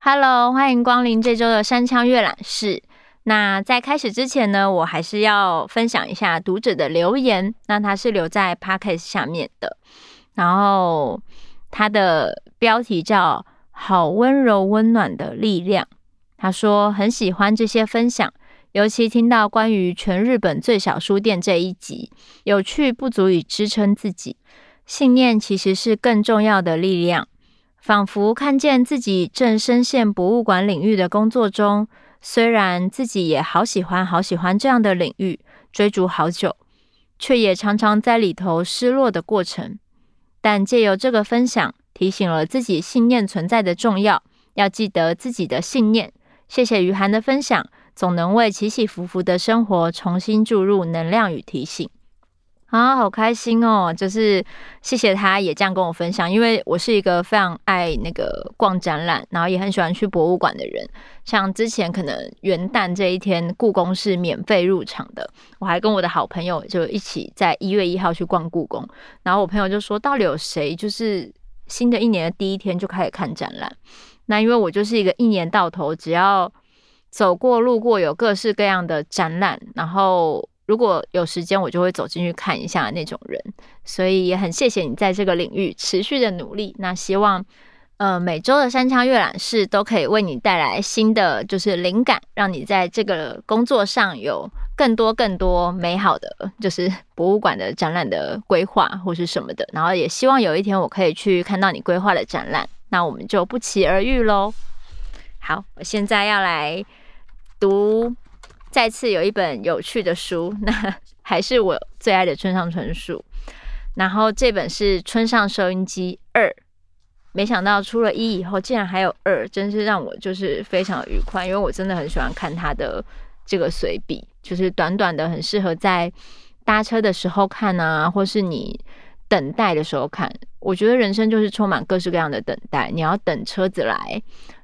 Hello，欢迎光临这周的山枪阅览室。那在开始之前呢，我还是要分享一下读者的留言。那他是留在 Podcast 下面的，然后他的标题叫“好温柔温暖的力量”。他说很喜欢这些分享，尤其听到关于全日本最小书店这一集，有趣不足以支撑自己，信念其实是更重要的力量。仿佛看见自己正深陷博物馆领域的工作中。虽然自己也好喜欢、好喜欢这样的领域，追逐好久，却也常常在里头失落的过程。但借由这个分享，提醒了自己信念存在的重要，要记得自己的信念。谢谢于涵的分享，总能为起起伏伏的生活重新注入能量与提醒。啊，好开心哦！就是谢谢他，也这样跟我分享。因为我是一个非常爱那个逛展览，然后也很喜欢去博物馆的人。像之前可能元旦这一天，故宫是免费入场的，我还跟我的好朋友就一起在一月一号去逛故宫。然后我朋友就说，到底有谁就是新的一年的第一天就开始看展览？那因为我就是一个一年到头只要走过路过有各式各样的展览，然后。如果有时间，我就会走进去看一下那种人，所以也很谢谢你在这个领域持续的努力。那希望，呃，每周的山羌阅览室都可以为你带来新的就是灵感，让你在这个工作上有更多更多美好的，就是博物馆的展览的规划或是什么的。然后也希望有一天我可以去看到你规划的展览，那我们就不期而遇喽。好，我现在要来读。再次有一本有趣的书，那还是我最爱的村上春树。然后这本是《村上收音机二》，没想到出了一以后，竟然还有二，真是让我就是非常愉快，因为我真的很喜欢看他的这个随笔，就是短短的，很适合在搭车的时候看啊，或是你等待的时候看。我觉得人生就是充满各式各样的等待，你要等车子来。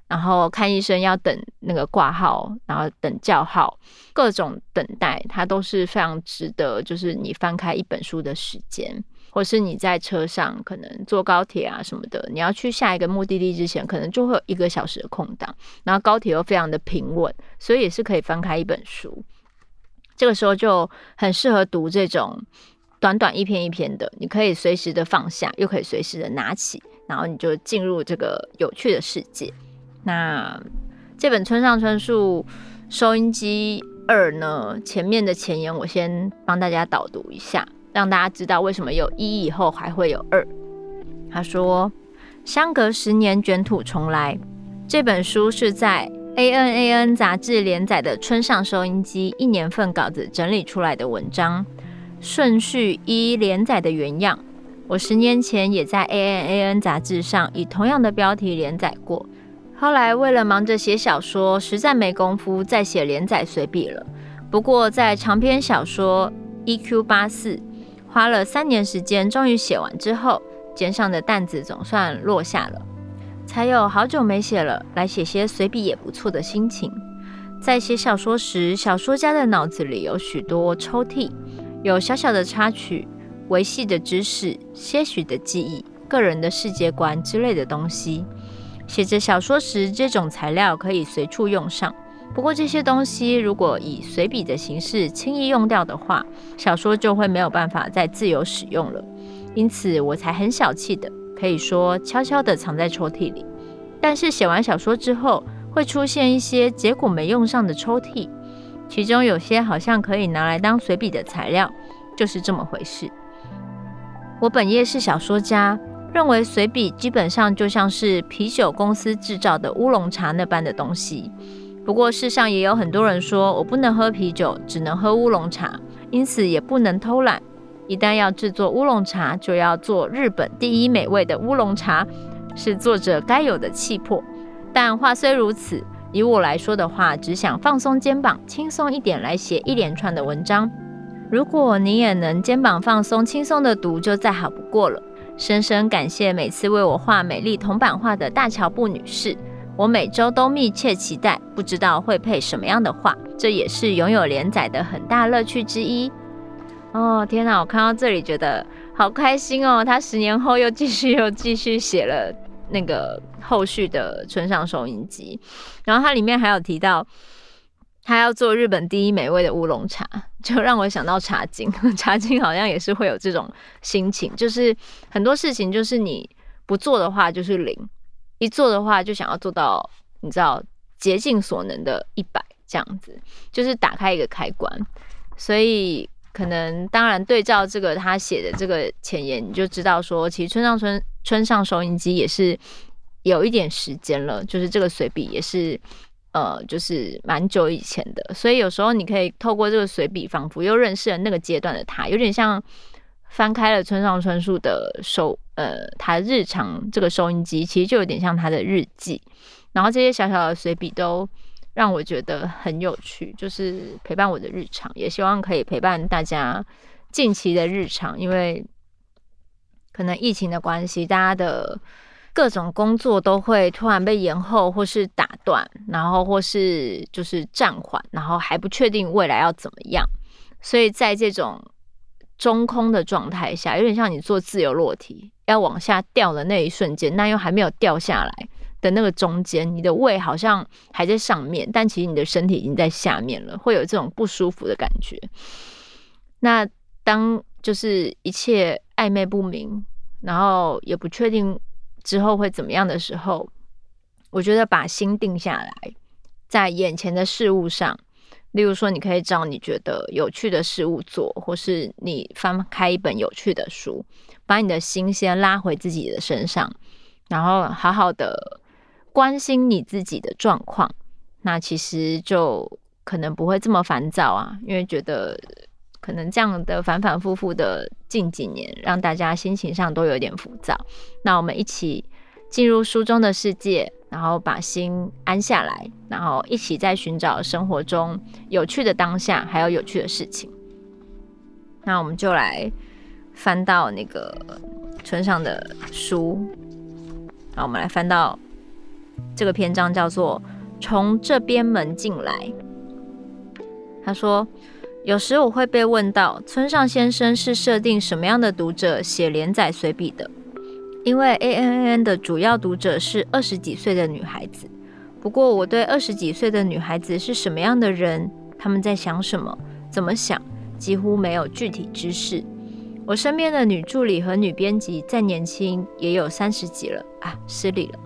然后看医生要等那个挂号，然后等叫号，各种等待，它都是非常值得。就是你翻开一本书的时间，或是你在车上可能坐高铁啊什么的，你要去下一个目的地之前，可能就会有一个小时的空档。然后高铁又非常的平稳，所以也是可以翻开一本书。这个时候就很适合读这种短短一篇一篇的，你可以随时的放下，又可以随时的拿起，然后你就进入这个有趣的世界。那这本村上春树收音机二呢，前面的前言我先帮大家导读一下，让大家知道为什么有一以后还会有二。他说：“相隔十年卷土重来。”这本书是在 A N A N 杂志连载的村上收音机一年份稿子整理出来的文章，顺序依连载的原样。我十年前也在 A N A N 杂志上以同样的标题连载过。后来为了忙着写小说，实在没工夫再写连载随笔了。不过在长篇小说《EQ 八四》花了三年时间，终于写完之后，肩上的担子总算落下了，才有好久没写了，来写些随笔也不错的心情。在写小说时，小说家的脑子里有许多抽屉，有小小的插曲、维系的知识、些许的记忆、个人的世界观之类的东西。写着小说时，这种材料可以随处用上。不过这些东西如果以随笔的形式轻易用掉的话，小说就会没有办法再自由使用了。因此我才很小气的，可以说悄悄地藏在抽屉里。但是写完小说之后，会出现一些结果没用上的抽屉，其中有些好像可以拿来当随笔的材料，就是这么回事。我本业是小说家。认为随笔基本上就像是啤酒公司制造的乌龙茶那般的东西。不过世上也有很多人说，我不能喝啤酒，只能喝乌龙茶，因此也不能偷懒。一旦要制作乌龙茶，就要做日本第一美味的乌龙茶，是作者该有的气魄。但话虽如此，以我来说的话，只想放松肩膀，轻松一点来写一连串的文章。如果你也能肩膀放松，轻松的读，就再好不过了。深深感谢每次为我画美丽铜版画的大桥布女士，我每周都密切期待，不知道会配什么样的画，这也是拥有连载的很大乐趣之一。哦，天哪！我看到这里觉得好开心哦。他十年后又继续又继续写了那个后续的村上收音机，然后它里面还有提到他要做日本第一美味的乌龙茶，就让我想到茶经。茶经好像也是会有这种心情，就是很多事情就是你不做的话就是零。一做的话，就想要做到，你知道，竭尽所能的一百这样子，就是打开一个开关。所以可能当然对照这个他写的这个前言，你就知道说，其实村上春村上收音机也是有一点时间了，就是这个随笔也是呃，就是蛮久以前的。所以有时候你可以透过这个随笔，仿佛又认识了那个阶段的他，有点像。翻开了村上春树的收，呃，他日常这个收音机其实就有点像他的日记，然后这些小小的随笔都让我觉得很有趣，就是陪伴我的日常，也希望可以陪伴大家近期的日常，因为可能疫情的关系，大家的各种工作都会突然被延后或是打断，然后或是就是暂缓，然后还不确定未来要怎么样，所以在这种。中空的状态下，有点像你做自由落体要往下掉的那一瞬间，那又还没有掉下来的那个中间，你的胃好像还在上面，但其实你的身体已经在下面了，会有这种不舒服的感觉。那当就是一切暧昧不明，然后也不确定之后会怎么样的时候，我觉得把心定下来，在眼前的事物上。例如说，你可以找你觉得有趣的事物做，或是你翻开一本有趣的书，把你的心先拉回自己的身上，然后好好的关心你自己的状况。那其实就可能不会这么烦躁啊，因为觉得可能这样的反反复复的近几年，让大家心情上都有点浮躁。那我们一起进入书中的世界。然后把心安下来，然后一起在寻找生活中有趣的当下，还有有趣的事情。那我们就来翻到那个村上的书，好，我们来翻到这个篇章，叫做《从这边门进来》。他说：“有时我会被问到，村上先生是设定什么样的读者写连载随笔的？”因为 ANN 的主要读者是二十几岁的女孩子，不过我对二十几岁的女孩子是什么样的人，他们在想什么，怎么想，几乎没有具体知识。我身边的女助理和女编辑再年轻也有三十几了啊，失礼了，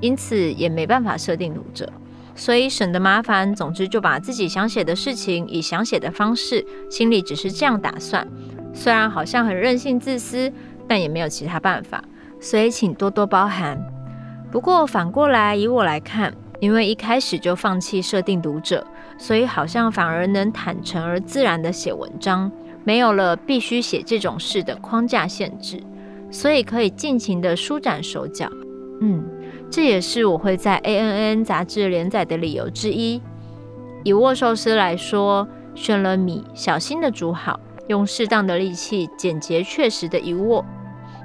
因此也没办法设定读者，所以省得麻烦。总之就把自己想写的事情以想写的方式，心里只是这样打算。虽然好像很任性自私，但也没有其他办法。所以请多多包涵。不过反过来，以我来看，因为一开始就放弃设定读者，所以好像反而能坦诚而自然地写文章，没有了必须写这种事的框架限制，所以可以尽情地舒展手脚。嗯，这也是我会在 ANN 杂志连载的理由之一。以握寿司来说，选了米，小心的煮好，用适当的力气，简洁确实的一握。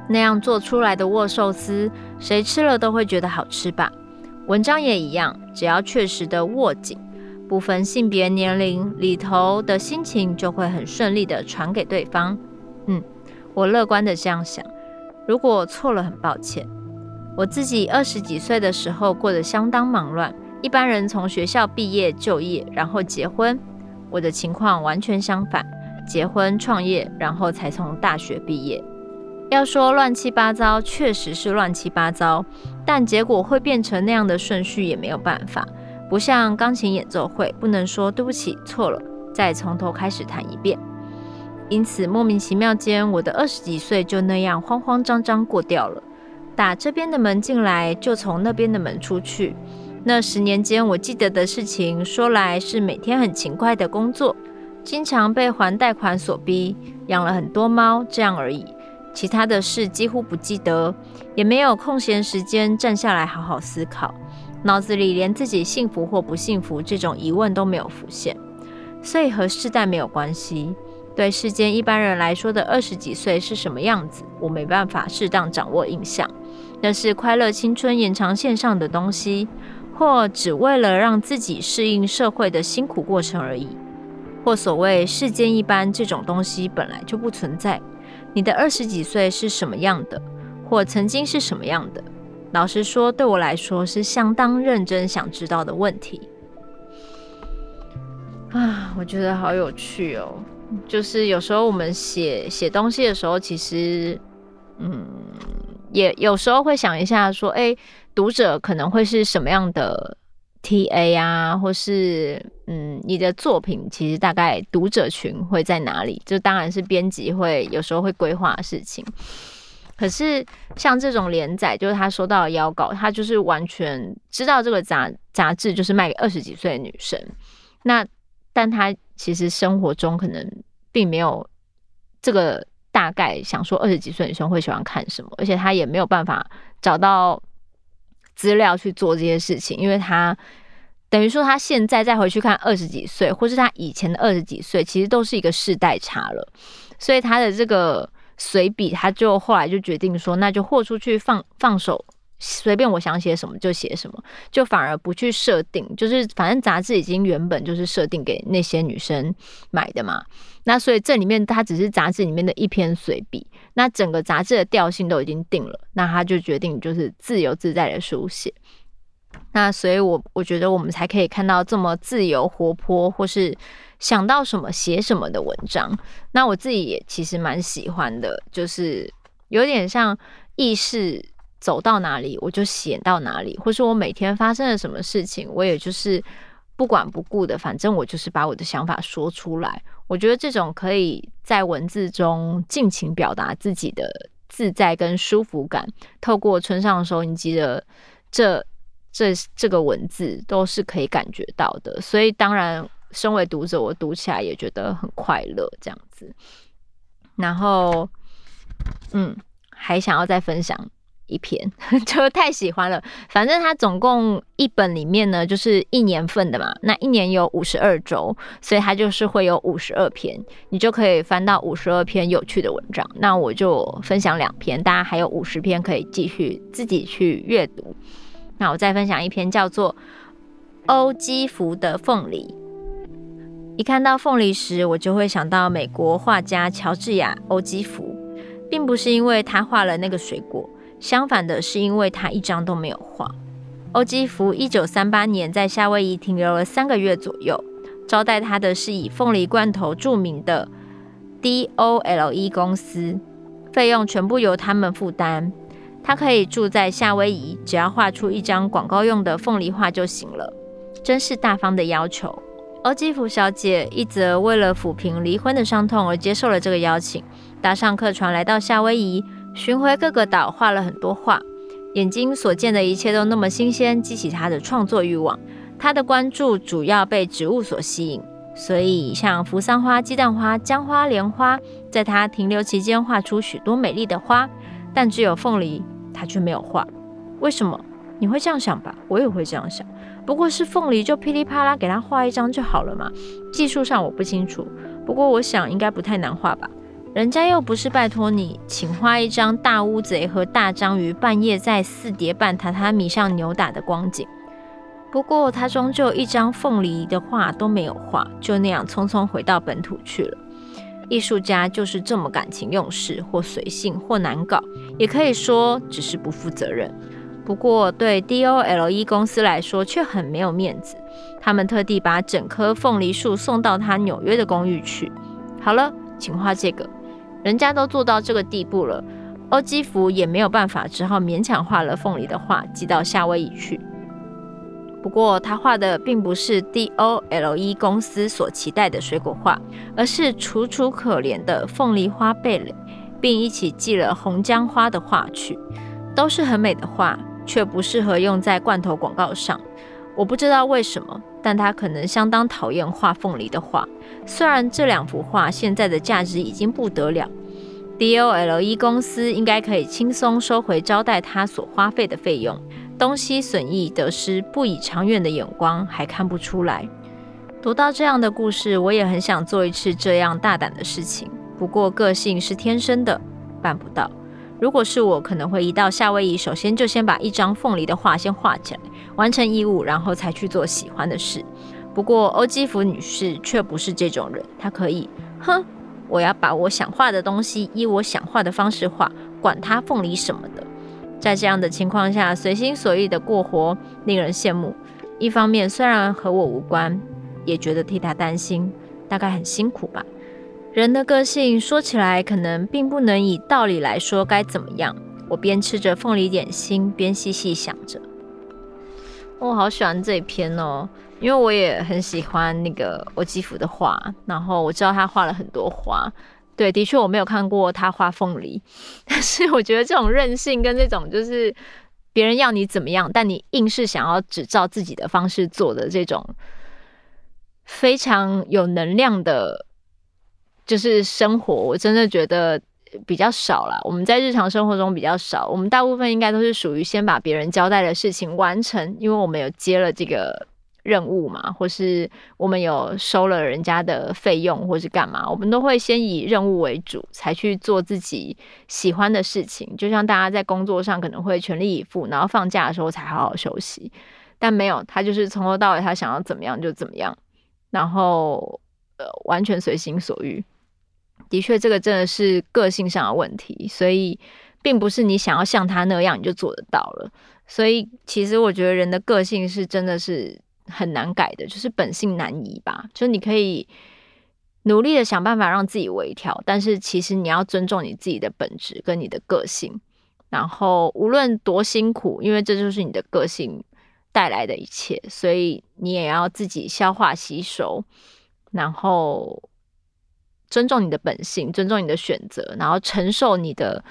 那样做出来的握寿司，谁吃了都会觉得好吃吧？文章也一样，只要确实的握紧，不分性别、年龄，里头的心情就会很顺利的传给对方。嗯，我乐观的这样想。如果错了，很抱歉。我自己二十几岁的时候过得相当忙乱，一般人从学校毕业就业，然后结婚，我的情况完全相反，结婚创业，然后才从大学毕业。要说乱七八糟，确实是乱七八糟，但结果会变成那样的顺序也没有办法，不像钢琴演奏会，不能说对不起，错了，再从头开始弹一遍。因此莫名其妙间，我的二十几岁就那样慌慌张张过掉了，打这边的门进来，就从那边的门出去。那十年间，我记得的事情，说来是每天很勤快的工作，经常被还贷款所逼，养了很多猫，这样而已。其他的事几乎不记得，也没有空闲时间站下来好好思考，脑子里连自己幸福或不幸福这种疑问都没有浮现。所以和世代没有关系。对世间一般人来说的二十几岁是什么样子，我没办法适当掌握印象。那是快乐青春延长线上的东西，或只为了让自己适应社会的辛苦过程而已，或所谓世间一般这种东西本来就不存在。你的二十几岁是什么样的，或曾经是什么样的？老实说，对我来说是相当认真想知道的问题。啊，我觉得好有趣哦！就是有时候我们写写东西的时候，其实，嗯，也有时候会想一下，说，哎。读者可能会是什么样的 TA 啊，或是嗯，你的作品其实大概读者群会在哪里？就当然是编辑会有时候会规划事情。可是像这种连载，就是他收到的邀稿，他就是完全知道这个杂杂志就是卖给二十几岁的女生。那但他其实生活中可能并没有这个大概想说二十几岁女生会喜欢看什么，而且他也没有办法找到。资料去做这些事情，因为他等于说他现在再回去看二十几岁，或是他以前的二十几岁，其实都是一个世代差了。所以他的这个随笔，他就后来就决定说，那就豁出去放放手，随便我想写什么就写什么，就反而不去设定，就是反正杂志已经原本就是设定给那些女生买的嘛。那所以这里面它只是杂志里面的一篇随笔。那整个杂志的调性都已经定了，那他就决定就是自由自在的书写。那所以我，我我觉得我们才可以看到这么自由活泼，或是想到什么写什么的文章。那我自己也其实蛮喜欢的，就是有点像意识走到哪里我就写到哪里，或是我每天发生了什么事情，我也就是不管不顾的，反正我就是把我的想法说出来。我觉得这种可以在文字中尽情表达自己的自在跟舒服感，透过村上收音机的这这这个文字都是可以感觉到的。所以当然，身为读者，我读起来也觉得很快乐，这样子。然后，嗯，还想要再分享。一篇 就太喜欢了，反正它总共一本里面呢，就是一年份的嘛。那一年有五十二周，所以它就是会有五十二篇，你就可以翻到五十二篇有趣的文章。那我就分享两篇，大家还有五十篇可以继续自己去阅读。那我再分享一篇叫做欧基福的凤梨。一看到凤梨时，我就会想到美国画家乔治亚欧基福，并不是因为他画了那个水果。相反的是，因为他一张都没有画。欧基福一九三八年在夏威夷停留了三个月左右，招待他的是以凤梨罐头著名的 DOLE 公司，费用全部由他们负担。他可以住在夏威夷，只要画出一张广告用的凤梨画就行了，真是大方的要求。欧基福小姐一则为了抚平离婚的伤痛而接受了这个邀请，搭上客船来到夏威夷。巡回各个岛，画了很多画，眼睛所见的一切都那么新鲜，激起他的创作欲望。他的关注主要被植物所吸引，所以像扶桑花、鸡蛋花、姜花、莲花，在他停留期间画出许多美丽的花，但只有凤梨，他却没有画。为什么？你会这样想吧？我也会这样想。不过是凤梨，就噼里啪啦给他画一张就好了嘛。技术上我不清楚，不过我想应该不太难画吧。人家又不是拜托你，请画一张大乌贼和大章鱼半夜在四叠半榻榻米上扭打的光景。不过他终究一张凤梨的画都没有画，就那样匆匆回到本土去了。艺术家就是这么感情用事，或随性，或难搞，也可以说只是不负责任。不过对 DOLE 公司来说却很没有面子，他们特地把整棵凤梨树送到他纽约的公寓去。好了，请画这个。人家都做到这个地步了，欧基福也没有办法，只好勉强画了凤梨的画，寄到夏威夷去。不过他画的并不是 DOLE 公司所期待的水果画，而是楚楚可怜的凤梨花蓓蕾，并一起寄了红姜花的画去，都是很美的画，却不适合用在罐头广告上。我不知道为什么。但他可能相当讨厌画凤梨的画，虽然这两幅画现在的价值已经不得了，DOLE 公司应该可以轻松收回招待他所花费的费用，东西损益得失不以长远的眼光还看不出来。读到这样的故事，我也很想做一次这样大胆的事情，不过个性是天生的，办不到。如果是我，可能会移到夏威夷，首先就先把一张凤梨的画先画起来，完成义务，然后才去做喜欢的事。不过欧基福女士却不是这种人，她可以，哼，我要把我想画的东西以我想画的方式画，管他凤梨什么的。在这样的情况下，随心所欲的过活，令人羡慕。一方面虽然和我无关，也觉得替她担心，大概很辛苦吧。人的个性说起来可能并不能以道理来说该怎么样。我边吃着凤梨点心，边细细想着。我好喜欢这一篇哦，因为我也很喜欢那个我基芙的画，然后我知道他画了很多花。对，的确我没有看过他画凤梨，但是我觉得这种任性跟这种就是别人要你怎么样，但你硬是想要只照自己的方式做的这种非常有能量的。就是生活，我真的觉得比较少啦。我们在日常生活中比较少，我们大部分应该都是属于先把别人交代的事情完成，因为我们有接了这个任务嘛，或是我们有收了人家的费用，或是干嘛，我们都会先以任务为主，才去做自己喜欢的事情。就像大家在工作上可能会全力以赴，然后放假的时候才好好休息，但没有，他就是从头到尾，他想要怎么样就怎么样，然后呃，完全随心所欲。的确，这个真的是个性上的问题，所以并不是你想要像他那样你就做得到了。所以，其实我觉得人的个性是真的是很难改的，就是本性难移吧。就你可以努力的想办法让自己微调，但是其实你要尊重你自己的本质跟你的个性。然后，无论多辛苦，因为这就是你的个性带来的一切，所以你也要自己消化吸收，然后。尊重你的本性，尊重你的选择，然后承受你的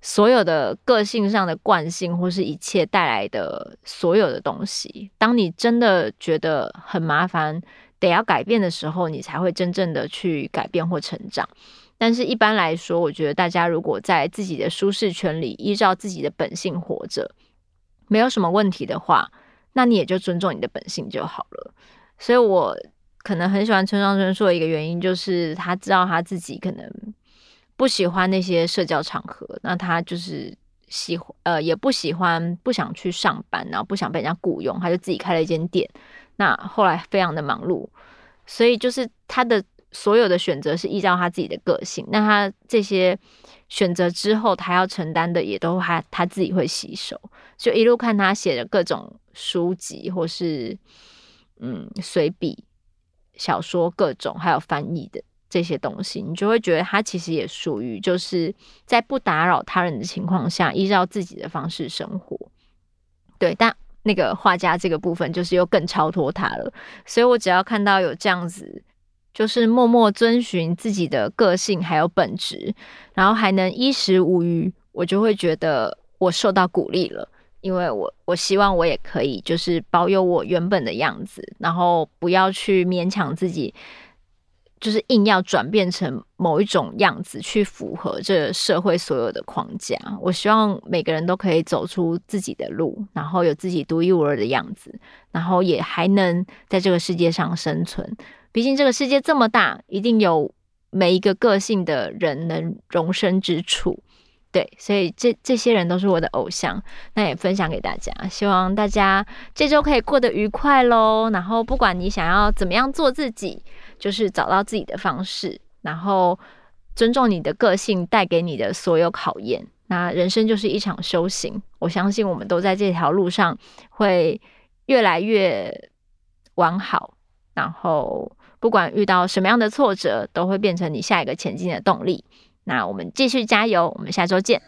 所有的个性上的惯性或是一切带来的所有的东西。当你真的觉得很麻烦，得要改变的时候，你才会真正的去改变或成长。但是一般来说，我觉得大家如果在自己的舒适圈里，依照自己的本性活着，没有什么问题的话，那你也就尊重你的本性就好了。所以我。可能很喜欢村上春树的一个原因，就是他知道他自己可能不喜欢那些社交场合，那他就是喜欢呃也不喜欢不想去上班，然后不想被人家雇佣，他就自己开了一间店。那后来非常的忙碌，所以就是他的所有的选择是依照他自己的个性。那他这些选择之后，他要承担的也都还他自己会吸收。就一路看他写的各种书籍，或是嗯随笔。小说各种，还有翻译的这些东西，你就会觉得他其实也属于就是在不打扰他人的情况下，依照自己的方式生活。对，但那个画家这个部分就是又更超脱他了。所以我只要看到有这样子，就是默默遵循自己的个性还有本质，然后还能衣食无虞，我就会觉得我受到鼓励了。因为我我希望我也可以，就是保有我原本的样子，然后不要去勉强自己，就是硬要转变成某一种样子去符合这社会所有的框架。我希望每个人都可以走出自己的路，然后有自己独一无二的样子，然后也还能在这个世界上生存。毕竟这个世界这么大，一定有每一个个性的人能容身之处。对，所以这这些人都是我的偶像，那也分享给大家，希望大家这周可以过得愉快喽。然后不管你想要怎么样做自己，就是找到自己的方式，然后尊重你的个性带给你的所有考验。那人生就是一场修行，我相信我们都在这条路上会越来越完好。然后不管遇到什么样的挫折，都会变成你下一个前进的动力。那我们继续加油，我们下周见。